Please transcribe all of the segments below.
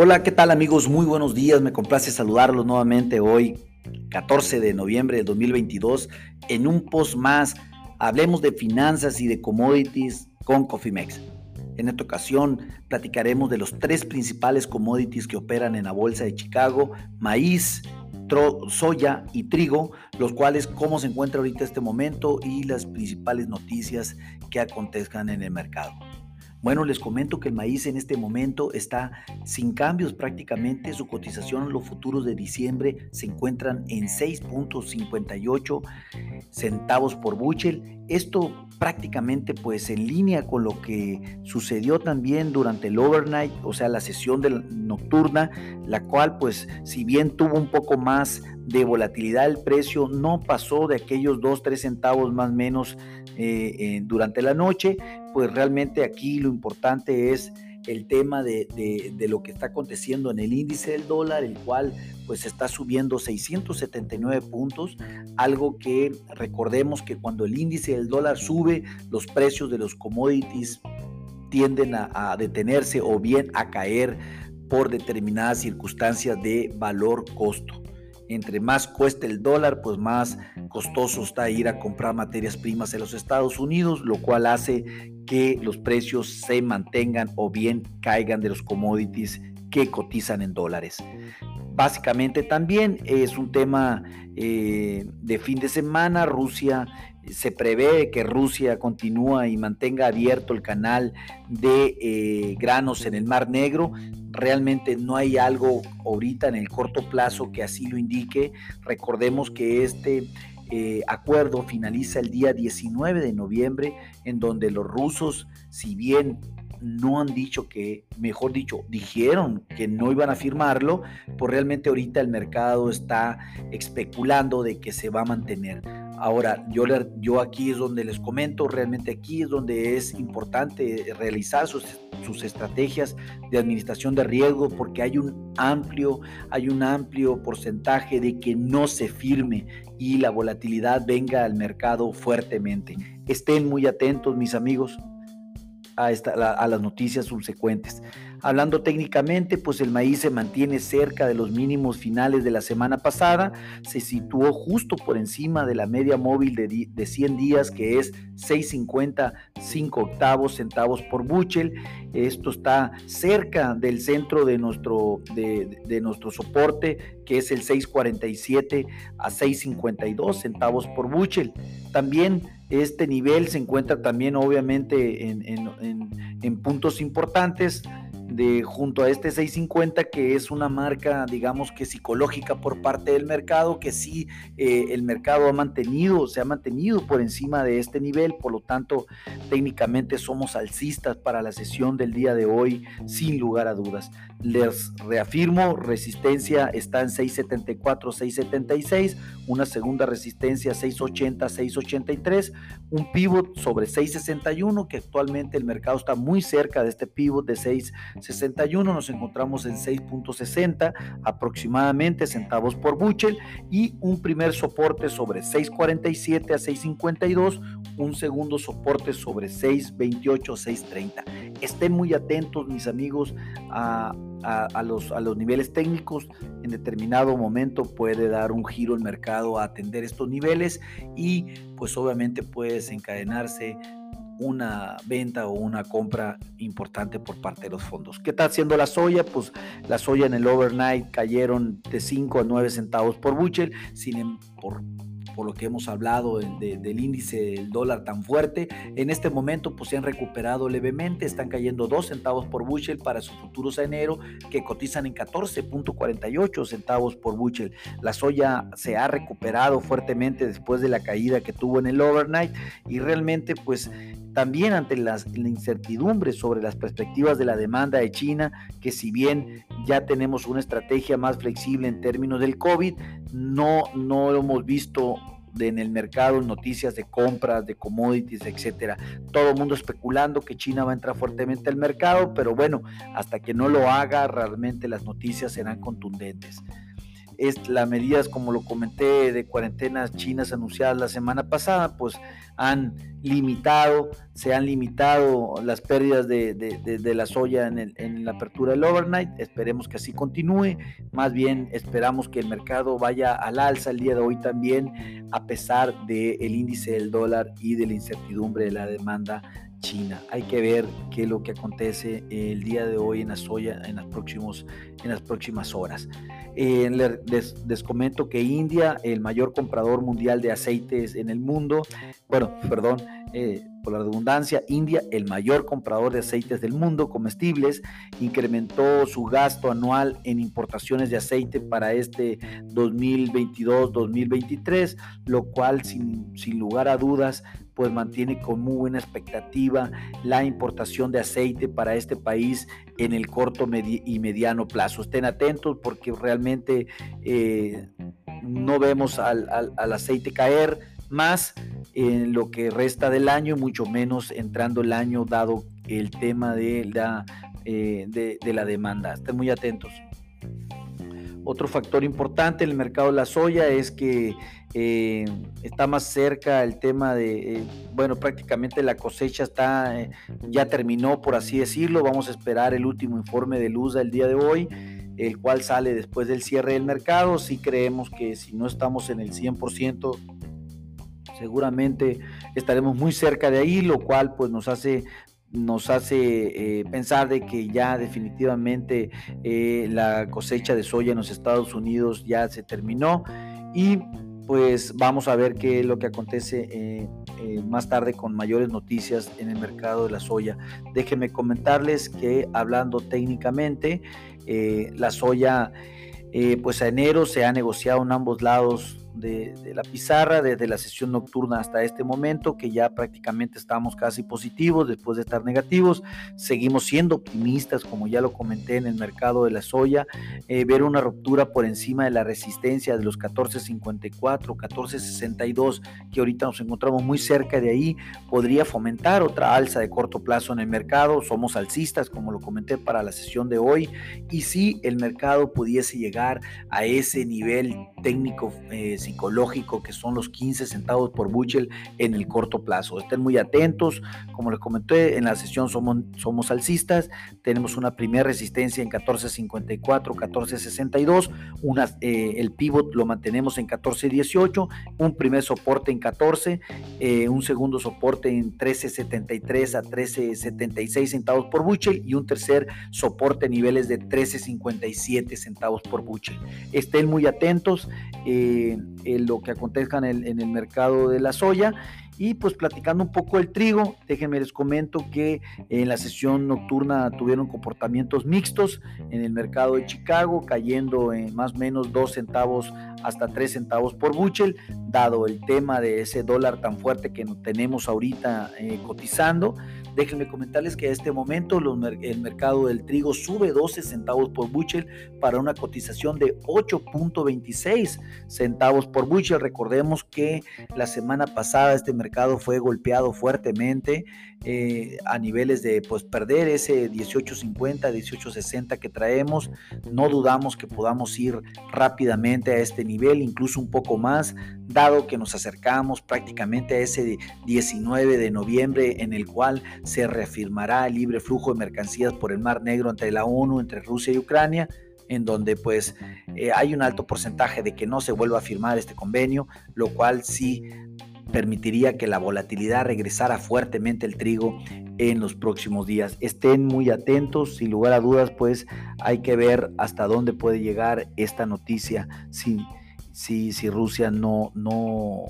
Hola, ¿qué tal amigos? Muy buenos días, me complace saludarlos nuevamente hoy, 14 de noviembre de 2022, en un post más. Hablemos de finanzas y de commodities con Cofimex. En esta ocasión platicaremos de los tres principales commodities que operan en la Bolsa de Chicago, maíz, soya y trigo, los cuales cómo se encuentra ahorita este momento y las principales noticias que acontezcan en el mercado. Bueno, les comento que el maíz en este momento está sin cambios prácticamente. Su cotización en los futuros de diciembre se encuentran en 6.58 centavos por bushel. Esto prácticamente pues en línea con lo que sucedió también durante el overnight, o sea, la sesión de nocturna, la cual pues si bien tuvo un poco más de volatilidad el precio, no pasó de aquellos 2, 3 centavos más menos eh, durante la noche, pues realmente aquí lo importante es el tema de, lo que está aconteciendo en el índice del dólar, el cual pues está subiendo 679 puntos, algo que recordemos que cuando el índice del dólar sube, los precios de los commodities tienden a detenerse o bien a caer por determinadas circunstancias de valor-costo entre más cueste el dólar, pues más costoso está ir a comprar materias primas en los Estados Unidos, lo cual hace que los precios se mantengan o bien caigan de los commodities que cotizan en dólares. Básicamente también es un tema eh, de fin de semana. Rusia se prevé que Rusia continúa y mantenga abierto el canal de eh, granos en el Mar Negro realmente no hay algo ahorita en el corto plazo que así lo indique. Recordemos que este eh, acuerdo finaliza el día 19 de noviembre, en donde los rusos, si bien no han dicho que, mejor dicho, dijeron que no iban a firmarlo, pues realmente ahorita el mercado está especulando de que se va a mantener. Ahora, yo, yo aquí es donde les comento, realmente aquí es donde es importante realizar sus, sus estrategias de administración de riesgo porque hay un amplio, hay un amplio porcentaje de que no se firme y la volatilidad venga al mercado fuertemente. Estén muy atentos, mis amigos a, las noticias subsecuentes. Hablando técnicamente, pues el maíz se mantiene cerca de los mínimos finales de la semana pasada, se situó justo por encima de la media móvil de, de 100 días que es 6.55 octavos centavos por buchel. Esto está cerca del centro de nuestro, de, de nuestro soporte que es el 6.47 a 6.52 centavos por buchel. También este nivel se encuentra también obviamente en, puntos importantes de junto a este 650 que es una marca digamos que psicológica por parte del mercado que sí eh, el mercado ha mantenido se ha mantenido por encima de este nivel. Por lo tanto técnicamente somos alcistas para la sesión del día de hoy sin lugar a dudas. Les reafirmo resistencia está en 674 676 una segunda resistencia 680 683 un pivot sobre 661 que actualmente el mercado está muy cerca de este pivot de 6 61, nos encontramos en 6.60 aproximadamente centavos por buchel y un primer soporte sobre 6.47 a 6.52, un segundo soporte sobre 6.28 6.30. Estén muy atentos mis amigos a, los, a los niveles técnicos. En determinado momento puede dar un giro el mercado a atender estos niveles y pues obviamente puede desencadenarse una venta o una compra importante por parte de los fondos. ¿Qué está haciendo la soya? Pues la soya en el overnight cayeron de 5 a 9 centavos por buchel, sin, em, por, por lo que hemos hablado del índice del dólar tan fuerte. En este momento pues se han recuperado levemente, están cayendo 2 centavos por bushel para sus futuros a enero que cotizan en 14.48 centavos por bushel. La soya se ha recuperado fuertemente después de la caída que tuvo en el overnight y realmente pues también ante las, la incertidumbre sobre las perspectivas de la demanda de China, que si bien ya tenemos una estrategia más flexible en términos del COVID, no, no lo hemos visto en el mercado noticias de compras, de commodities, etcétera. Todo el mundo especulando que China va a entrar fuertemente al mercado, pero bueno, hasta que no lo haga, realmente las noticias serán contundentes. Es, las medidas, como lo comenté, de cuarentenas chinas anunciadas la semana pasada, pues han limitado, se han limitado las pérdidas de, la soya en, la apertura del overnight. Esperemos que así continúe. Más bien esperamos que el mercado vaya al alza el día de hoy también, a pesar del índice del dólar y de la incertidumbre de la demanda China. Hay que ver qué es lo que acontece el día de hoy en la soya en las, próximos, en las próximas horas. Eh, les, comento que India, el mayor comprador mundial de aceites en el mundo, bueno, perdón, eh, por la redundancia, India, el mayor comprador de aceites del mundo comestibles, incrementó su gasto anual en importaciones de aceite para este 2022-2023, lo cual sin, sin lugar a dudas pues mantiene con muy buena expectativa la importación de aceite para este país en el corto y mediano plazo. Estén atentos porque realmente eh, no vemos al, aceite caer más en lo que resta del año, mucho menos entrando el año dado el tema de la, eh, de la demanda. Estén muy atentos. Otro factor importante en el mercado de la soya es que eh, está más cerca el tema de, eh, bueno, prácticamente la cosecha está, eh, ya terminó, por así decirlo. Vamos a esperar el último informe de luz del día de hoy, el cual sale después del cierre del mercado. Sí creemos que si no estamos en el 100%, seguramente estaremos muy cerca de ahí, lo cual pues nos hace nos hace eh, pensar de que ya definitivamente eh, la cosecha de soya en los Estados Unidos ya se terminó y pues vamos a ver qué es lo que acontece eh, más tarde con mayores noticias en el mercado de la soya. Déjenme comentarles que hablando técnicamente, la soya pues a enero se ha negociado en ambos lados de, la pizarra desde la sesión nocturna hasta este momento, que ya prácticamente estamos casi positivos después de estar negativos. Seguimos siendo optimistas, como ya lo comenté en el mercado de la soya, eh, ver una ruptura por encima de la resistencia de los 14.54, 14.62, que ahorita nos encontramos muy cerca de ahí, podría fomentar otra alza de corto plazo en el mercado. Somos alcistas, como lo comenté para la sesión de hoy, y si el mercado pudiese llegar a ese nivel técnico eh, psicológico que son los 15 centavos por bushel en el corto plazo. Estén muy atentos, como les comenté, en la sesión somos, somos alcistas, tenemos una primera resistencia en 14.54, 14.62, una, eh, el pivot lo mantenemos en 14.18, un primer soporte en 14, eh, un segundo soporte en 13.73 a 13.76 centavos por bushel y un tercer soporte a niveles de 13.57 centavos por bushel. Estén muy atentos. Eh, lo que acontezca en el, en el mercado de la soya. Y pues platicando un poco el trigo, déjenme les comento que en la sesión nocturna tuvieron comportamientos mixtos en el mercado de Chicago, cayendo en más o menos 2 centavos hasta 3 centavos por buchel, dado el tema de ese dólar tan fuerte que tenemos ahorita eh, cotizando. Déjenme comentarles que a este momento el mercado del trigo sube 12 centavos por bushel para una cotización de 8.26 centavos por bushel. Recordemos que la semana pasada este mercado fue golpeado fuertemente eh, a niveles de pues perder ese 18.50, 18.60 que traemos. No dudamos que podamos ir rápidamente a este nivel, incluso un poco más, dado que nos acercamos prácticamente a ese 19 de noviembre en el cual se reafirmará el libre flujo de mercancías por el Mar Negro entre la ONU, entre Rusia y Ucrania en donde pues eh, hay un alto porcentaje de que no se vuelva a firmar este convenio, lo cual sí permitiría que la volatilidad regresara fuertemente el trigo en los próximos días. Estén muy atentos, sin lugar a dudas, pues hay que ver hasta dónde puede llegar esta noticia si, si, si Rusia no, no,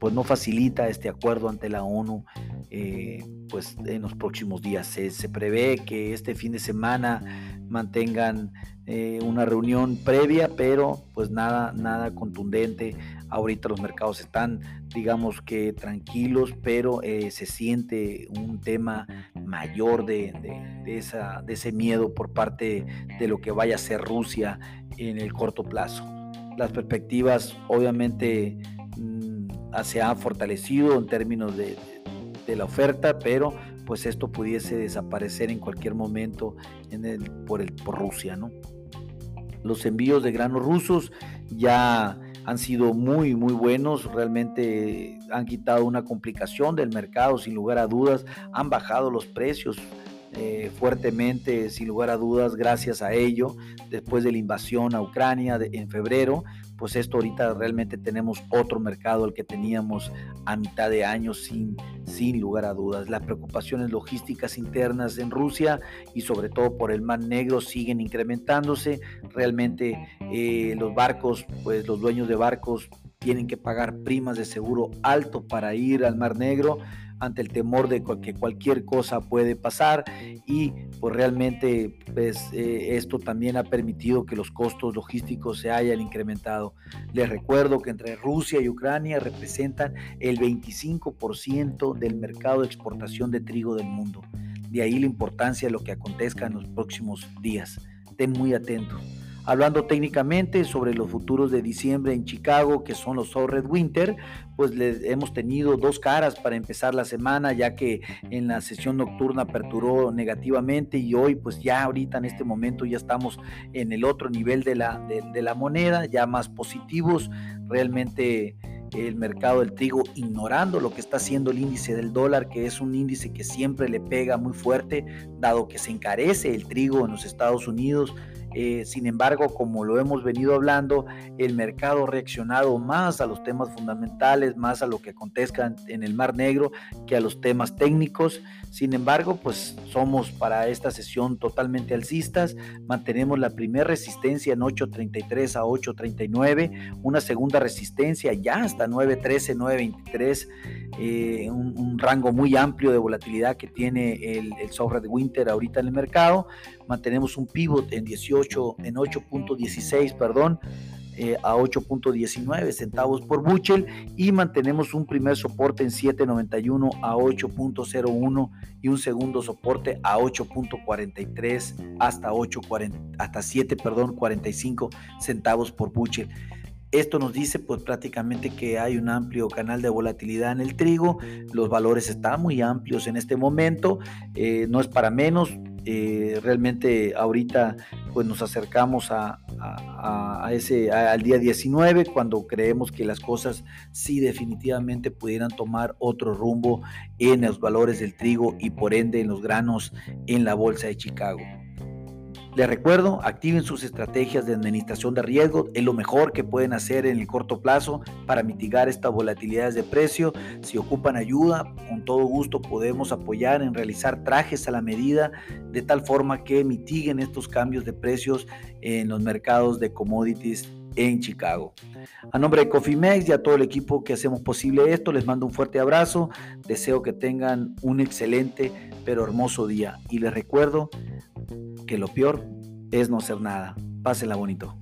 pues no facilita este acuerdo ante la ONU eh, pues en los próximos días. Se, prevé que este fin de semana mantengan eh, una reunión previa, pero pues nada, nada contundente. Ahorita los mercados están, digamos que tranquilos, pero eh, se siente un tema mayor de, esa, de ese miedo por parte de lo que vaya a ser Rusia en el corto plazo. Las perspectivas obviamente mm, se han fortalecido en términos de, de la oferta, pero pues esto pudiese desaparecer en cualquier momento en el, por, el, por Rusia, ¿no? Los envíos de granos rusos ya han sido muy, muy buenos. Realmente han quitado una complicación del mercado, sin lugar a dudas. Han bajado los precios eh, fuertemente, sin lugar a dudas, gracias a ello, después de la invasión a Ucrania en febrero, pues esto ahorita realmente tenemos otro mercado al que teníamos a mitad de año sin, sin lugar a dudas. Las preocupaciones logísticas internas en Rusia y sobre todo por el Mar Negro siguen incrementándose. Realmente eh, los barcos, pues los dueños de barcos tienen que pagar primas de seguro alto para ir al Mar Negro ante el temor de que cualquier cosa puede pasar y pues realmente pues, eh, esto también ha permitido que los costos logísticos se hayan incrementado. Les recuerdo que entre Rusia y Ucrania representan el 25% del mercado de exportación de trigo del mundo. De ahí la importancia de lo que acontezca en los próximos días. Estén muy atentos. Hablando técnicamente sobre los futuros de diciembre en Chicago, que son los Red Winter, pues hemos tenido dos caras para empezar la semana, ya que en la sesión nocturna aperturó negativamente y hoy pues ya ahorita en este momento ya estamos en el otro nivel de la, de la moneda, ya más positivos, realmente el mercado del trigo ignorando lo que está haciendo el índice del dólar, que es un índice que siempre le pega muy fuerte, dado que se encarece el trigo en los Estados Unidos, eh, sin embargo, como lo hemos venido hablando, el mercado ha reaccionado más a los temas fundamentales, más a lo que acontezca en el Mar Negro que a los temas técnicos. Sin embargo, pues somos para esta sesión totalmente alcistas. Mantenemos la primera resistencia en 8.33 a 8.39, una segunda resistencia ya hasta 9.13, 9.23, eh, un, rango muy amplio de volatilidad que tiene el, el de Winter ahorita en el mercado. Mantenemos un pivot en 18, en 8.16, perdón, eh, a 8.19 centavos por Buchel y mantenemos un primer soporte en 7.91 a 8.01 y un segundo soporte a 8.43 hasta 8.40 hasta 7, perdón, 45 centavos por Buchel. Esto nos dice pues prácticamente que hay un amplio canal de volatilidad en el trigo, los valores están muy amplios en este momento, eh, no es para menos, eh, realmente ahorita pues nos acercamos a, ese, al día 19 cuando creemos que las cosas sí definitivamente pudieran tomar otro rumbo en los valores del trigo y por ende en los granos en la bolsa de Chicago. Les recuerdo, activen sus estrategias de administración de riesgo, es lo mejor que pueden hacer en el corto plazo para mitigar estas volatilidades de precio. Si ocupan ayuda, con todo gusto podemos apoyar en realizar trajes a la medida de tal forma que mitiguen estos cambios de precios en los mercados de commodities en Chicago. A nombre de Cofimex y a todo el equipo que hacemos posible esto, les mando un fuerte abrazo. Deseo que tengan un excelente pero hermoso día. Y les recuerdo que lo peor es no ser nada. Pásela bonito.